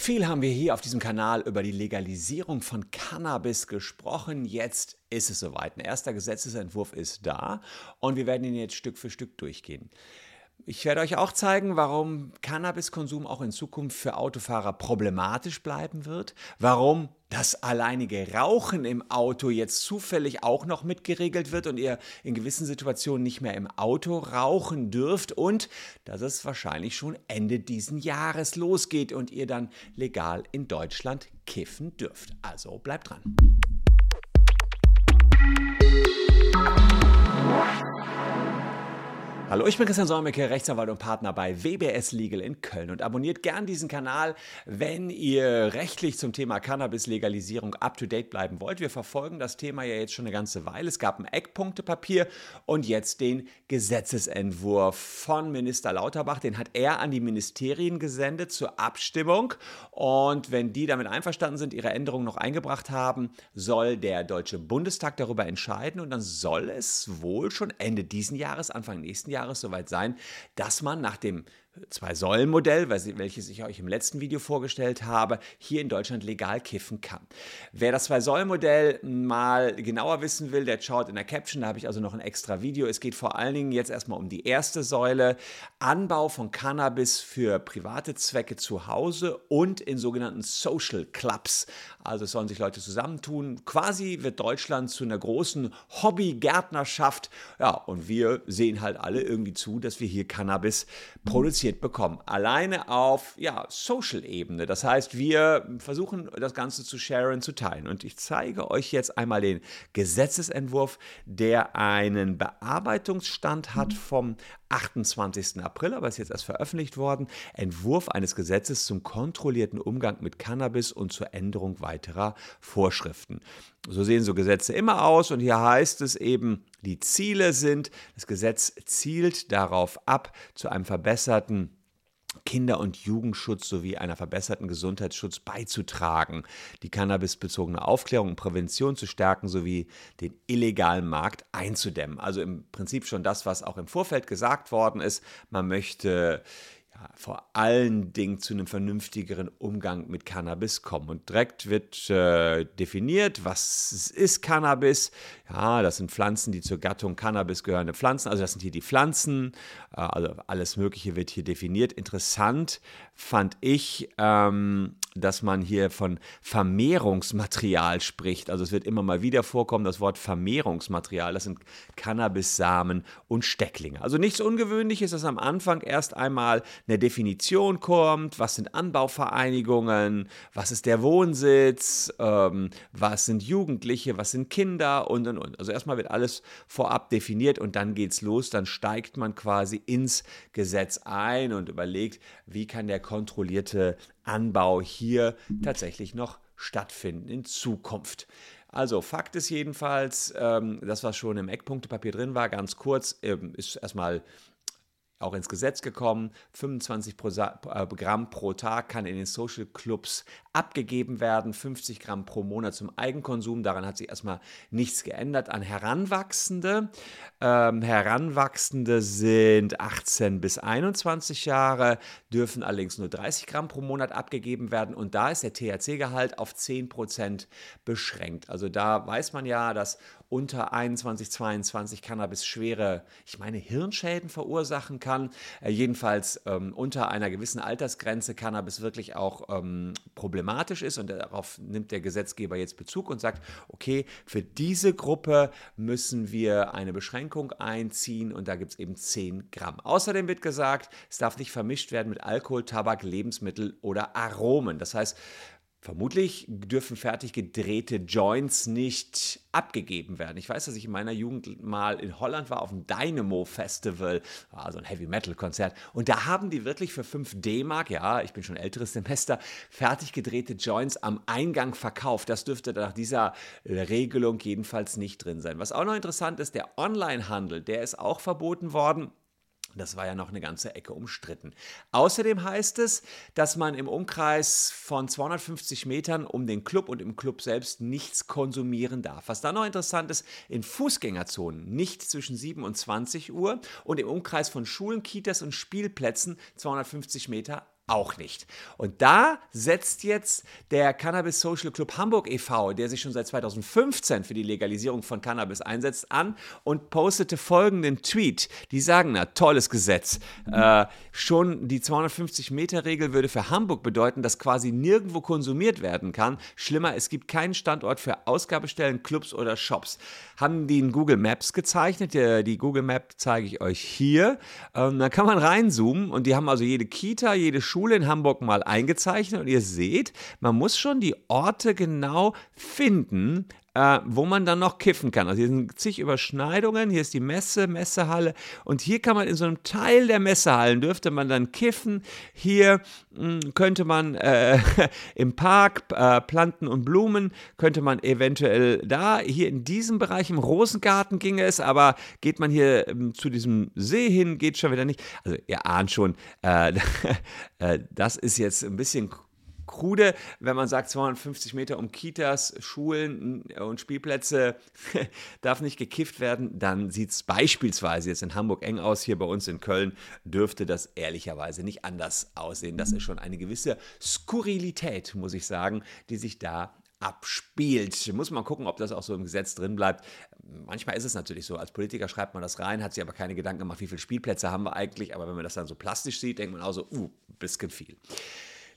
Viel haben wir hier auf diesem Kanal über die Legalisierung von Cannabis gesprochen. Jetzt ist es soweit. Ein erster Gesetzesentwurf ist da und wir werden ihn jetzt Stück für Stück durchgehen. Ich werde euch auch zeigen, warum Cannabiskonsum auch in Zukunft für Autofahrer problematisch bleiben wird, warum das alleinige Rauchen im Auto jetzt zufällig auch noch mitgeregelt wird und ihr in gewissen Situationen nicht mehr im Auto rauchen dürft und dass es wahrscheinlich schon Ende diesen Jahres losgeht und ihr dann legal in Deutschland kiffen dürft. Also bleibt dran. Hallo, ich bin Christian Solmecke, Rechtsanwalt und Partner bei WBS Legal in Köln und abonniert gern diesen Kanal, wenn ihr rechtlich zum Thema Cannabis-Legalisierung up-to-date bleiben wollt. Wir verfolgen das Thema ja jetzt schon eine ganze Weile. Es gab ein Eckpunktepapier und jetzt den Gesetzesentwurf von Minister Lauterbach. Den hat er an die Ministerien gesendet zur Abstimmung und wenn die damit einverstanden sind, ihre Änderungen noch eingebracht haben, soll der Deutsche Bundestag darüber entscheiden und dann soll es wohl schon Ende diesen Jahres, Anfang nächsten Jahres Jahres soweit sein, dass man nach dem Zwei-Säulen-Modell, welches ich euch im letzten Video vorgestellt habe, hier in Deutschland legal kiffen kann. Wer das Zwei-Säulen-Modell mal genauer wissen will, der schaut in der Caption, da habe ich also noch ein extra Video. Es geht vor allen Dingen jetzt erstmal um die erste Säule, Anbau von Cannabis für private Zwecke zu Hause und in sogenannten Social Clubs. Also sollen sich Leute zusammentun. Quasi wird Deutschland zu einer großen Hobby-Gärtnerschaft. Ja, und wir sehen halt alle irgendwie zu, dass wir hier Cannabis produzieren finanziert bekommen. Alleine auf ja, Social-Ebene. Das heißt, wir versuchen das Ganze zu sharen, zu teilen. Und ich zeige euch jetzt einmal den Gesetzesentwurf, der einen Bearbeitungsstand hat vom 28. April, aber ist jetzt erst veröffentlicht worden, Entwurf eines Gesetzes zum kontrollierten Umgang mit Cannabis und zur Änderung weiterer Vorschriften. So sehen so Gesetze immer aus und hier heißt es eben, die Ziele sind, das Gesetz zielt darauf ab, zu einem verbesserten Kinder- und Jugendschutz sowie einer verbesserten Gesundheitsschutz beizutragen, die cannabisbezogene Aufklärung und Prävention zu stärken sowie den illegalen Markt einzudämmen. Also im Prinzip schon das, was auch im Vorfeld gesagt worden ist. Man möchte vor allen Dingen zu einem vernünftigeren Umgang mit Cannabis kommen. Und direkt wird äh, definiert, was ist Cannabis. Ja, das sind Pflanzen, die zur Gattung Cannabis gehörende Pflanzen. Also das sind hier die Pflanzen. Äh, also alles Mögliche wird hier definiert. Interessant fand ich, ähm, dass man hier von Vermehrungsmaterial spricht. Also es wird immer mal wieder vorkommen, das Wort Vermehrungsmaterial. Das sind Cannabissamen und Stecklinge. Also nichts Ungewöhnliches, dass am Anfang erst einmal eine Definition kommt. Was sind Anbauvereinigungen? Was ist der Wohnsitz? Ähm, was sind Jugendliche? Was sind Kinder? Und, und, und. Also erstmal wird alles vorab definiert und dann geht's los. Dann steigt man quasi ins Gesetz ein und überlegt, wie kann der kontrollierte Anbau hier tatsächlich noch stattfinden in Zukunft. Also Fakt ist jedenfalls, ähm, das was schon im Eckpunktepapier drin war, ganz kurz, ähm, ist erstmal auch ins Gesetz gekommen. 25 äh, Gramm pro Tag kann in den Social Clubs abgegeben werden, 50 Gramm pro Monat zum Eigenkonsum. Daran hat sich erstmal nichts geändert. An Heranwachsende. Ähm, Heranwachsende sind 18 bis 21 Jahre, dürfen allerdings nur 30 Gramm pro Monat abgegeben werden. Und da ist der THC-Gehalt auf 10 Prozent beschränkt. Also da weiß man ja, dass unter 21, 22 Cannabis schwere, ich meine, Hirnschäden verursachen kann. Äh, jedenfalls ähm, unter einer gewissen Altersgrenze Cannabis wirklich auch ähm, problematisch ist und darauf nimmt der Gesetzgeber jetzt Bezug und sagt, okay, für diese Gruppe müssen wir eine Beschränkung einziehen und da gibt es eben 10 Gramm. Außerdem wird gesagt, es darf nicht vermischt werden mit Alkohol, Tabak, Lebensmittel oder Aromen. Das heißt, Vermutlich dürfen fertig gedrehte Joints nicht abgegeben werden. Ich weiß, dass ich in meiner Jugend mal in Holland war auf dem Dynamo Festival, also ein Heavy Metal Konzert, und da haben die wirklich für 5 D-Mark, ja, ich bin schon älteres Semester, fertig gedrehte Joints am Eingang verkauft. Das dürfte nach dieser Regelung jedenfalls nicht drin sein. Was auch noch interessant ist, der Onlinehandel, der ist auch verboten worden. Das war ja noch eine ganze Ecke umstritten. Außerdem heißt es, dass man im Umkreis von 250 Metern um den Club und im Club selbst nichts konsumieren darf. Was dann noch interessant ist, in Fußgängerzonen nicht zwischen 7 und 20 Uhr und im Umkreis von Schulen, Kitas und Spielplätzen 250 Meter auch nicht. Und da setzt jetzt der Cannabis Social Club Hamburg e.V., der sich schon seit 2015 für die Legalisierung von Cannabis einsetzt, an und postete folgenden Tweet. Die sagen, na, tolles Gesetz. Äh, schon die 250-Meter-Regel würde für Hamburg bedeuten, dass quasi nirgendwo konsumiert werden kann. Schlimmer, es gibt keinen Standort für Ausgabestellen, Clubs oder Shops. Haben die in Google Maps gezeichnet. Die, die Google Map zeige ich euch hier. Ähm, da kann man reinzoomen und die haben also jede Kita, jede Schule, Schule in Hamburg mal eingezeichnet und ihr seht, man muss schon die Orte genau finden, äh, wo man dann noch kiffen kann. Also hier sind zig Überschneidungen, hier ist die Messe, Messehalle und hier kann man in so einem Teil der Messehallen dürfte man dann kiffen. Hier mh, hm, könnte man äh, im Park äh, Planten und Blumen, könnte man eventuell da, hier in diesem Bereich im Rosengarten ginge es, aber geht man hier ähm, zu diesem See hin, geht schon wieder nicht. Also ihr ahnt schon, äh, äh, das ist jetzt ein bisschen krude, wenn man sagt, 250 Meter um Kitas, Schulen und Spielplätze darf nicht gekifft werden, dann sieht es beispielsweise jetzt in Hamburg eng aus. Hier bei uns in Köln dürfte das ehrlicherweise nicht anders aussehen. Das ist schon eine gewisse Skurrilität, muss ich sagen, die sich da abspielt. Muss man gucken, ob das auch so im Gesetz drin bleibt. Manchmal ist es natürlich so, als Politiker schreibt man das rein, hat sich aber keine Gedanken gemacht, wie viele Spielplätze haben wir eigentlich. Aber wenn man das dann so plastisch sieht, denkt man auch so, uh, bisschen viel.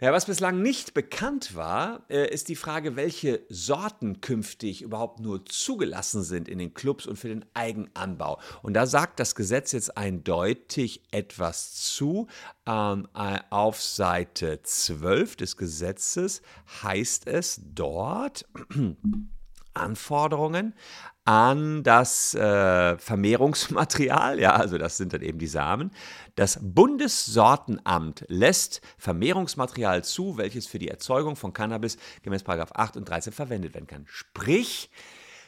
Ja, was bislang nicht bekannt war, äh, ist die Frage, welche Sorten künftig überhaupt nur zugelassen sind in den Clubs und für den Eigenanbau. Und da sagt das Gesetz jetzt eindeutig etwas zu. Ähm, äh, auf Seite 12 des Gesetzes heißt es dort, Anforderungen an das äh, Vermehrungsmaterial, ja, also das sind dann eben die Samen. Das Bundessortenamt lässt Vermehrungsmaterial zu, welches für die Erzeugung von Cannabis gemäß 8 und 13 verwendet werden kann. Sprich,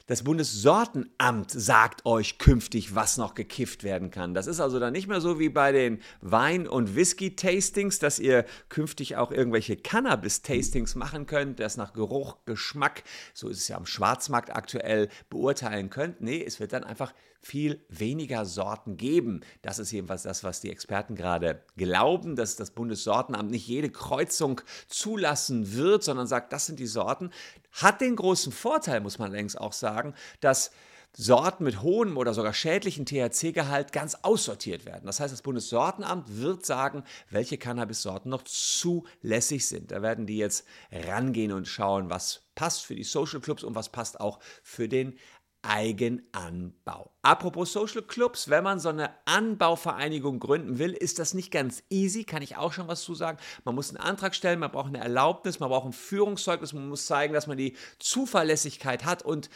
das Bundessortenamt sagt euch künftig, was noch gekifft werden kann. Das ist also dann nicht mehr so wie bei den Wein- und Whisky-Tastings, dass ihr künftig auch irgendwelche Cannabis-Tastings machen könnt, das nach Geruch, Geschmack, so ist es ja am Schwarzmarkt aktuell, beurteilen könnt. Nee, es wird dann einfach viel weniger Sorten geben. Das ist jedenfalls das, was die Experten gerade glauben, dass das Bundessortenamt nicht jede Kreuzung zulassen wird, sondern sagt, das sind die Sorten. Hat den großen Vorteil, muss man längst auch sagen, dass Sorten mit hohem oder sogar schädlichen THC-Gehalt ganz aussortiert werden. Das heißt, das Bundessortenamt wird sagen, welche Cannabis-Sorten noch zulässig sind. Da werden die jetzt rangehen und schauen, was passt für die Social Clubs und was passt auch für den Eigenanbau. Apropos Social Clubs, wenn man so eine Anbauvereinigung gründen will, ist das nicht ganz easy, kann ich auch schon was zu sagen. Man muss einen Antrag stellen, man braucht eine Erlaubnis, man braucht ein Führungszeugnis, man muss zeigen, dass man die Zuverlässigkeit hat und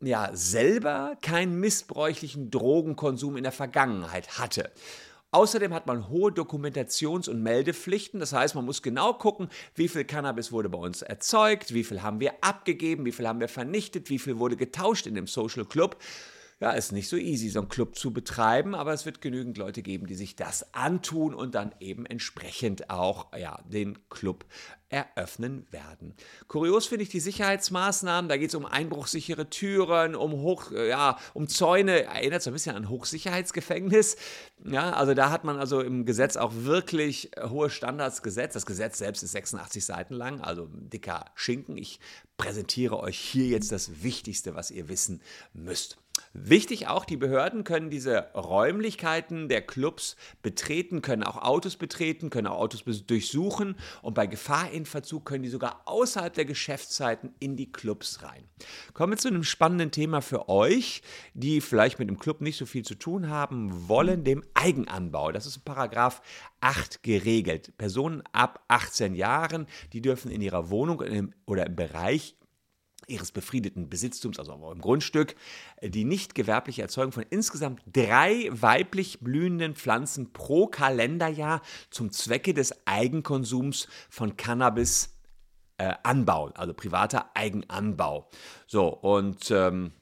ja, selber keinen missbräuchlichen Drogenkonsum in der Vergangenheit hatte. Außerdem hat man hohe Dokumentations- und Meldepflichten. Das heißt, man muss genau gucken, wie viel Cannabis wurde bei uns erzeugt, wie viel haben wir abgegeben, wie viel haben wir vernichtet, wie viel wurde getauscht in dem Social Club. Ja, ist nicht so easy, so einen Club zu betreiben, aber es wird genügend Leute geben, die sich das antun und dann eben entsprechend auch ja, den Club eröffnen werden. Kurios finde ich die Sicherheitsmaßnahmen. Da geht es um einbruchsichere Türen, um Hoch, ja, um Zäune. Erinnert so ein bisschen an Hochsicherheitsgefängnis. Ja, also da hat man also im Gesetz auch wirklich hohe Standards gesetzt. Das Gesetz selbst ist 86 Seiten lang, also dicker Schinken. Ich präsentiere euch hier jetzt das Wichtigste, was ihr wissen müsst. Wichtig auch, die Behörden können diese Räumlichkeiten der Clubs betreten, können auch Autos betreten, können auch Autos durchsuchen und bei Gefahr in Verzug können die sogar außerhalb der Geschäftszeiten in die Clubs rein. Kommen wir zu einem spannenden Thema für euch, die vielleicht mit dem Club nicht so viel zu tun haben wollen, dem Eigenanbau. Das ist in Paragraph 8 geregelt. Personen ab 18 Jahren, die dürfen in ihrer Wohnung oder im Bereich ihres befriedeten Besitztums, also im Grundstück, die nicht gewerbliche Erzeugung von insgesamt drei weiblich blühenden Pflanzen pro Kalenderjahr zum Zwecke des Eigenkonsums von Cannabis äh, anbauen, also privater Eigenanbau. So, und ähm,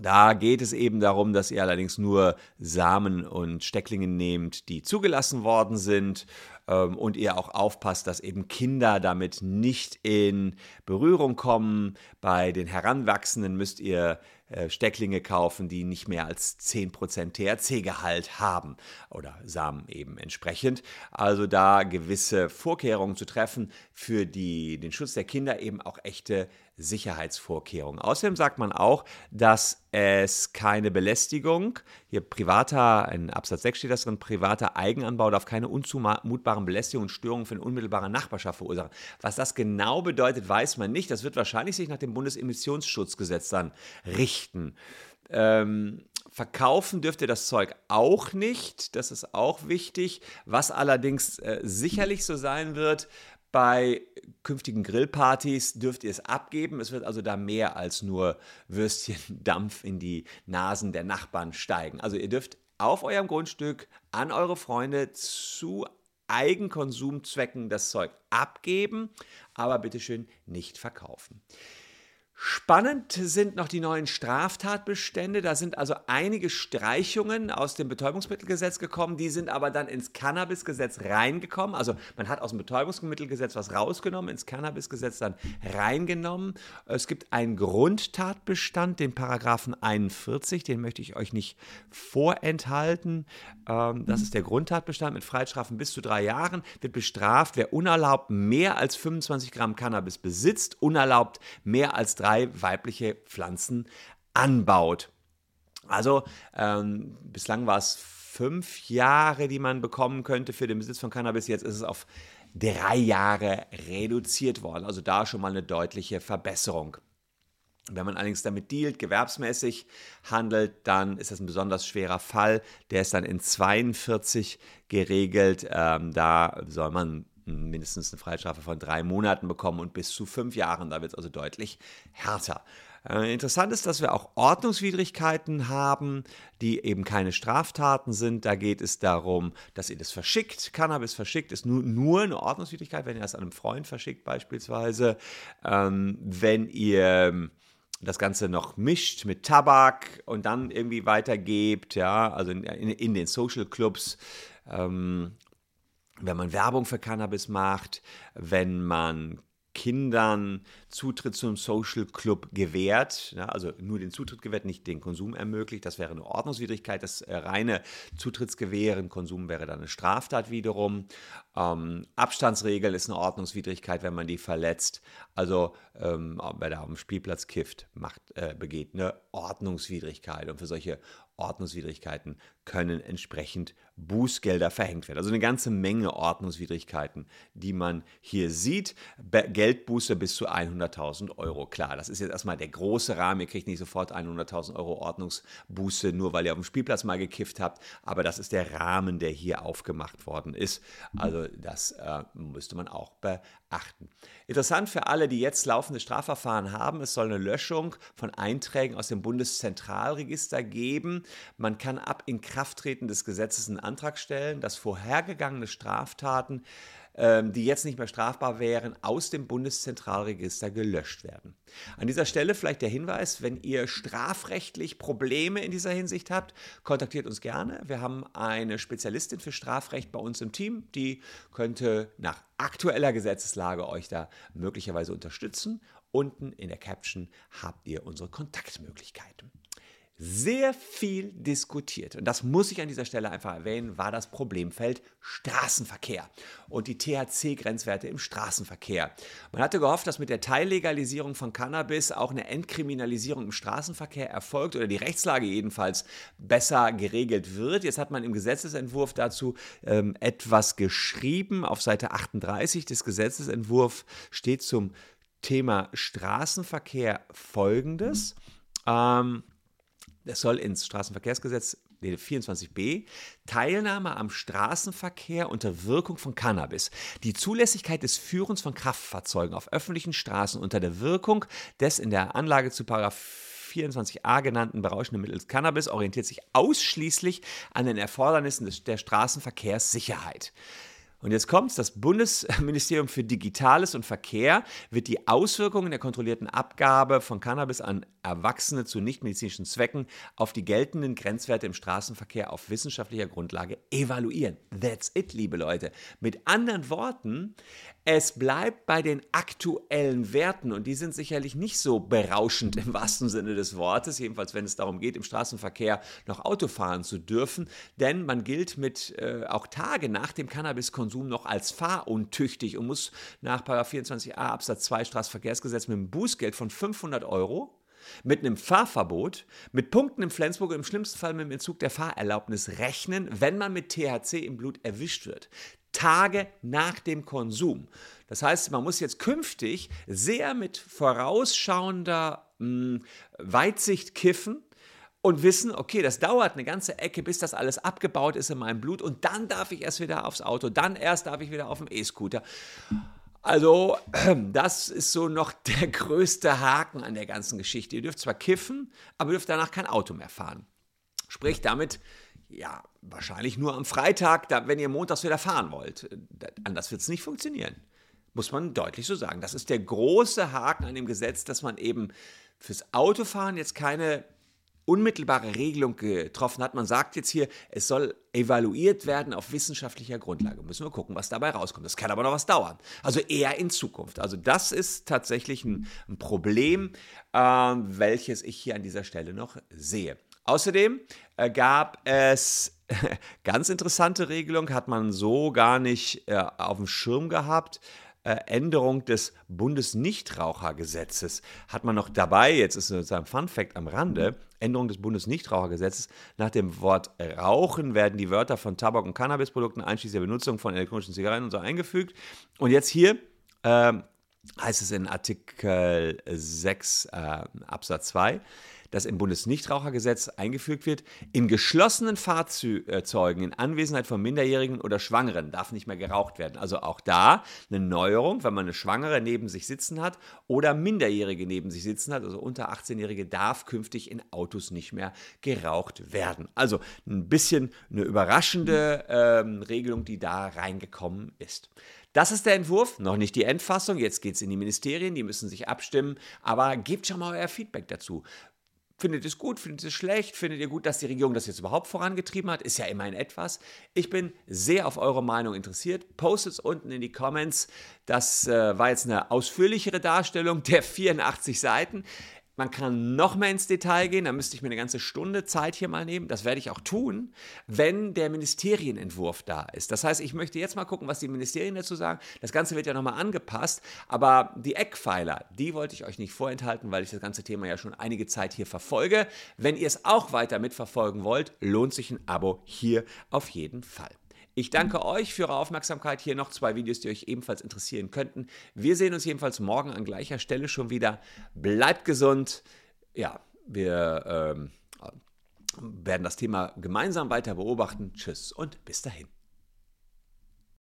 da geht es eben darum, dass ihr allerdings nur Samen und Stecklinge nehmt, die zugelassen worden sind. ähm, und ihr auch aufpasst, dass eben Kinder damit nicht in Berührung kommen. Bei den Heranwachsenden müsst ihr äh, Stecklinge kaufen, die nicht mehr als 10% THC-Gehalt haben oder Samen eben entsprechend. Also da gewisse Vorkehrungen zu treffen für die, den Schutz der Kinder, eben auch echte Sicherheitsvorkehrungen. Außerdem sagt man auch, dass es keine Belästigung, hier privater, in Absatz 6 steht das drin, privater Eigenanbau darf keine unzumutbaren Belästigungen und Störungen für eine unmittelbare Nachbarschaft verursachen. Was das genau bedeutet, weiß man nicht. Das wird wahrscheinlich sich nach dem Bundesemissionsschutzgesetz dann richten. Ähm, verkaufen dürft ihr das Zeug auch nicht. Das ist auch wichtig. Was allerdings äh, sicherlich so sein wird, bei künftigen Grillpartys dürft ihr es abgeben. Es wird also da mehr als nur Würstchendampf in die Nasen der Nachbarn steigen. Also ihr dürft auf eurem Grundstück an eure Freunde zu Eigenkonsumzwecken das Zeug abgeben, aber bitteschön nicht verkaufen. Spannend sind noch die neuen Straftatbestände. Da sind also einige Streichungen aus dem Betäubungsmittelgesetz gekommen. Die sind aber dann ins Cannabisgesetz reingekommen. Also man hat aus dem Betäubungsmittelgesetz was rausgenommen, ins Cannabisgesetz dann reingenommen. Es gibt einen Grundtatbestand, den Paragraphen 41. Den möchte ich euch nicht vorenthalten. Ähm, das ist der Grundtatbestand mit Freistrafen bis zu drei Jahren. Wird bestraft, wer unerlaubt mehr als 25 Gramm Cannabis besitzt, unerlaubt mehr als drei drei weibliche Pflanzen anbaut. Also ähm, bislang war es fünf Jahre, die man bekommen könnte für den Besitz von Cannabis. Jetzt ist es auf drei Jahre reduziert worden. Also da schon mal eine deutliche Verbesserung. Wenn man allerdings damit dealt, gewerbsmäßig handelt, dann ist das ein besonders schwerer Fall. Der ist dann in 42 geregelt. Ähm, da soll man mindestens eine Freistrafe von drei Monaten bekommen und bis zu fünf Jahren. Da wird es also deutlich härter. Äh, interessant ist, dass wir auch Ordnungswidrigkeiten haben, die eben keine Straftaten sind. Da geht es darum, dass ihr das verschickt. Cannabis verschickt ist nur, nur eine Ordnungswidrigkeit, wenn ihr das an einem Freund verschickt beispielsweise. Ähm, wenn ihr das Ganze noch mischt mit Tabak und dann irgendwie weitergebt, ja, also in, in, in den Social Clubs. Ähm, wenn man Werbung für Cannabis macht, wenn man Kindern Zutritt zum Social Club gewährt, ja, also nur den Zutritt gewährt, nicht den Konsum ermöglicht. Das wäre eine Ordnungswidrigkeit. Das äh, reine Zutrittsgewähren, Konsum wäre dann eine Straftat wiederum. Ähm, Abstandsregel ist eine Ordnungswidrigkeit, wenn man die verletzt. Also ähm, wer da auf dem Spielplatz kifft, macht, äh, begeht eine Ordnungswidrigkeit. Und für solche Ordnungswidrigkeiten können entsprechend Bußgelder verhängt werden. Also eine ganze Menge Ordnungswidrigkeiten, die man hier sieht. Be Geldbuße bis zu 100.000 Euro. Klar, das ist jetzt erstmal der große Rahmen. Ihr kriegt nicht sofort 100.000 Euro Ordnungsbuße, nur weil ihr auf dem Spielplatz mal gekifft habt. Aber das ist der Rahmen, der hier aufgemacht worden ist. Also das äh, müsste man auch beachten. Interessant für alle, die jetzt laufende Strafverfahren haben, es soll eine Löschung von Einträgen aus dem Bundeszentralregister geben. Man kann ab Inkrafttreten des Gesetzes einen Antrag stellen, dass vorhergegangene Straftaten ähm, die jetzt nicht mehr strafbar wären, aus dem Bundeszentralregister gelöscht werden. An dieser Stelle vielleicht der Hinweis, wenn ihr strafrechtlich Probleme in dieser Hinsicht habt, kontaktiert uns gerne. Wir haben eine Spezialistin für Strafrecht bei uns im Team, die könnte nach aktueller Gesetzeslage euch da möglicherweise unterstützen. Unten in der Caption habt ihr unsere Kontaktmöglichkeiten sehr viel diskutiert. Und das muss ich an dieser Stelle einfach erwähnen, war das Problemfeld Straßenverkehr und die THC-Grenzwerte im Straßenverkehr. Man hatte gehofft, dass mit der Teillegalisierung von Cannabis auch eine Entkriminalisierung im Straßenverkehr erfolgt oder die Rechtslage jedenfalls besser geregelt wird. Jetzt hat man im Gesetzesentwurf dazu ähm, etwas geschrieben. Auf Seite 38 des Gesetzesentwurfs steht zum Thema Straßenverkehr folgendes. Ähm, es soll ins Straßenverkehrsgesetz 24b Teilnahme am Straßenverkehr unter Wirkung von Cannabis. Die Zulässigkeit des Führens von Kraftfahrzeugen auf öffentlichen Straßen unter der Wirkung des in der Anlage zu 24a genannten berauschenden Mittels Cannabis orientiert sich ausschließlich an den Erfordernissen der Straßenverkehrssicherheit. Und jetzt kommt's, das Bundesministerium für Digitales und Verkehr wird die Auswirkungen der kontrollierten Abgabe von Cannabis an Erwachsene zu nichtmedizinischen Zwecken auf die geltenden Grenzwerte im Straßenverkehr auf wissenschaftlicher Grundlage evaluieren. That's it, liebe Leute. Mit anderen Worten, es bleibt bei den aktuellen Werten und die sind sicherlich nicht so berauschend im wahrsten Sinne des Wortes, jedenfalls wenn es darum geht, im Straßenverkehr noch Auto fahren zu dürfen, denn man gilt mit äh, auch Tage nach dem Cannabiskonsum noch als fahruntüchtig und muss nach 24a Absatz 2 Straßenverkehrsgesetz mit einem Bußgeld von 500 Euro mit einem Fahrverbot, mit Punkten im Flensburg und im schlimmsten Fall mit dem Entzug der Fahrerlaubnis rechnen, wenn man mit THC im Blut erwischt wird. Tage nach dem Konsum. Das heißt, man muss jetzt künftig sehr mit vorausschauender mh, hm, Weitsicht kiffen und wissen, okay, das dauert eine ganze Ecke, bis das alles abgebaut ist in meinem Blut und dann darf ich erst wieder aufs Auto, dann erst darf ich wieder auf dem E-Scooter. Also, das ist so noch der größte Haken an der ganzen Geschichte. Ihr dürft zwar kiffen, aber dürft danach kein Auto mehr fahren. Sprich, damit ja, wahrscheinlich nur am Freitag, da, wenn ihr montags wieder fahren wollt. Anders wird es nicht funktionieren. Muss man deutlich so sagen. Das ist der große Haken an dem Gesetz, dass man eben fürs Autofahren jetzt keine unmittelbare Regelung getroffen hat. Man sagt jetzt hier, es soll evaluiert werden auf wissenschaftlicher Grundlage. Müssen wir gucken, was dabei rauskommt. Das kann aber noch was dauern. Also eher in Zukunft. Also das ist tatsächlich ein, Problem, äh, welches ich hier an dieser Stelle noch sehe. Außerdem äh, gab es ganz interessante Regelung, hat man so gar nicht äh, auf dem Schirm gehabt. Äh, Änderung des Bundesnichtrauchergesetzes hat man noch dabei. Jetzt ist sozusagen Fun Fact am Rande. Änderung des Bundesnichtrauchergesetzes. Nach dem Wort Rauchen werden die Wörter von Tabak- und Cannabisprodukten einschließlich der Benutzung von elektronischen Zigaretten und so eingefügt. Und jetzt hier äh, heißt es in Artikel 6 äh, Absatz 2 das im Bundesnichtrauchergesetz eingefügt wird. In geschlossenen Fahrzeugen in Anwesenheit von Minderjährigen oder Schwangeren darf nicht mehr geraucht werden. Also auch da eine Neuerung, wenn man eine Schwangere neben sich sitzen hat oder Minderjährige neben sich sitzen hat, also unter 18-Jährige, darf künftig in Autos nicht mehr geraucht werden. Also ein bisschen eine überraschende ähm, Regelung, die da reingekommen ist. Das ist der Entwurf, noch nicht die Endfassung. Jetzt geht es in die Ministerien, die müssen sich abstimmen. Aber gebt schon mal euer Feedback dazu. Findet es gut? Findet es schlecht? Findet ihr gut, dass die Regierung das jetzt überhaupt vorangetrieben hat? Ist ja immerhin etwas. Ich bin sehr auf eure Meinung interessiert. Postet es unten in die Comments. Das äh, war jetzt eine ausführlichere Darstellung der 84 Seiten. Man kann noch mehr ins Detail gehen, da müsste ich mir eine ganze Stunde Zeit hier mal nehmen. Das werde ich auch tun, wenn der Ministerienentwurf da ist. Das heißt, ich möchte jetzt mal gucken, was die Ministerien dazu sagen. Das Ganze wird ja nochmal angepasst, aber die Eckpfeiler, die wollte ich euch nicht vorenthalten, weil ich das ganze Thema ja schon einige Zeit hier verfolge. Wenn ihr es auch weiter mitverfolgen wollt, lohnt sich ein Abo hier auf jeden Fall. Ich danke euch für eure Aufmerksamkeit. Hier noch zwei Videos, die euch ebenfalls interessieren könnten. Wir sehen uns jedenfalls morgen an gleicher Stelle schon wieder. Bleibt gesund. Ja, wir ähm, werden das Thema gemeinsam weiter beobachten. Tschüss und bis dahin.